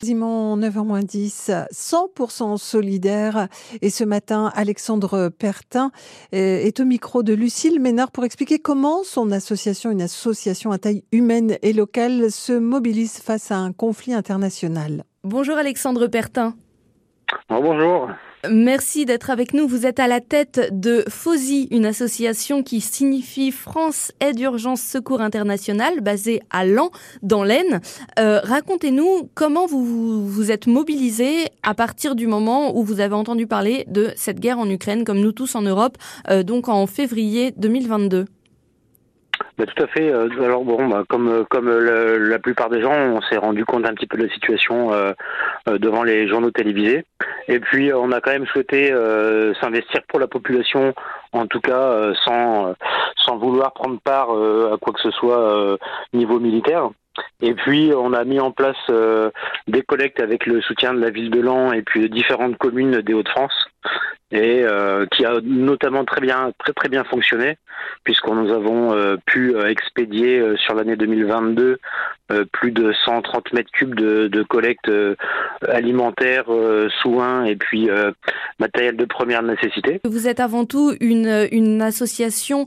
Quasiment 9h10, 100% solidaire. Et ce matin, Alexandre Pertin est au micro de Lucille Ménard pour expliquer comment son association, une association à taille humaine et locale, se mobilise face à un conflit international. Bonjour Alexandre Pertin. bonjour. Merci d'être avec nous. Vous êtes à la tête de FOSI, une association qui signifie France Aide Urgence Secours International, basée à Lens, dans l'Aisne. Euh, racontez-nous comment vous vous êtes mobilisé à partir du moment où vous avez entendu parler de cette guerre en Ukraine, comme nous tous en Europe, euh, donc en février 2022. Bah, tout à fait. Euh, alors bon, bah, comme euh, comme euh, la plupart des gens, on s'est rendu compte un petit peu de la situation devant les journaux télévisés. Et puis on a quand même souhaité s'investir pour la population, en tout cas sans sans vouloir prendre part à quoi que ce soit niveau militaire. Et puis on a mis en place des collectes avec le soutien de la ville de Lens et puis de différentes communes des Hauts-de-France. Et euh, qui a notamment très bien très très bien fonctionné puisqu'on nous avons euh, pu euh, expédier sur l'année 2022 plus de 130 mètres cubes de, de collecte alimentaire, soins et puis matériel de première nécessité. Vous êtes avant tout une, une association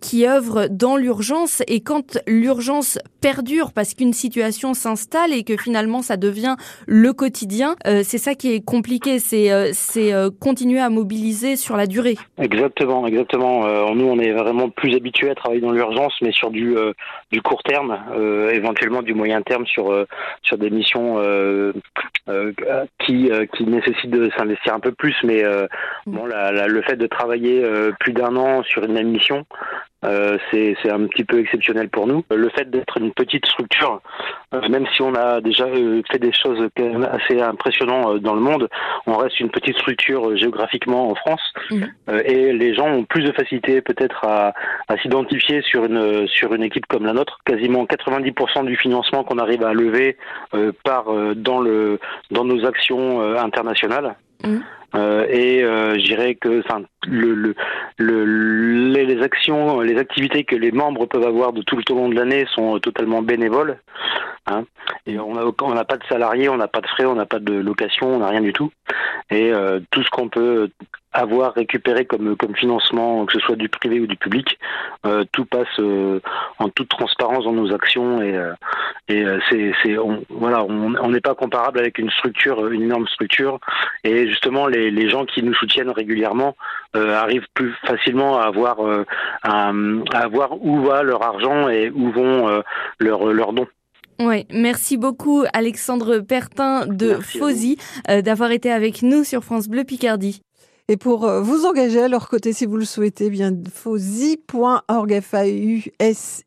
qui œuvre dans l'urgence et quand l'urgence perdure parce qu'une situation s'installe et que finalement ça devient le quotidien, c'est ça qui est compliqué, c'est c'est continuer à mobiliser sur la durée. Exactement, exactement. Euh, nous, on est vraiment plus habitués à travailler dans l'urgence, mais sur du, euh, du court terme, euh, du moyen terme sur, sur des missions qui, qui nécessitent de s'investir un peu plus. Mais mm. bon, le fait de travailler plus d'un an sur une même mission, euh, c'est un petit peu exceptionnel pour nous. Le fait d'être une petite structure, euh, même si on a déjà euh, fait des choses assez impressionnantes dans le monde, on reste une petite structure géographiquement en France mmh. et les gens ont plus de facilité peut-être à, à s'identifier sur une sur une équipe comme la nôtre. Quasiment 90% du financement qu'on arrive à lever part dans le dans nos actions internationales. Mmh. Euh, et euh, je dirais que enfin le, le, le, les, actions, les activités que les membres peuvent avoir de tout le long de l'année sont totalement bénévoles. Hein, et on n'a on pas de salariés, on n'a pas de frais, on n'a pas de location, on n'a rien du tout. Et euh, tout ce qu'on peut avoir récupéré comme comme financement, que ce soit du privé ou du public, euh, tout passe euh, en toute transparence dans nos actions et euh, et c'est c'est voilà on n'est pas comparable avec une structure une énorme structure et justement les les gens qui nous soutiennent régulièrement arrivent plus facilement à avoir à, à voir où va leur argent et où vont leurs leurs dons. Oui, merci beaucoup Alexandre Pertin de Fosy d'avoir été avec nous sur France Bleu Picardie. Et pour euh, vous engager à leur côté, si vous le souhaitez, bien fauzi.org, f a u s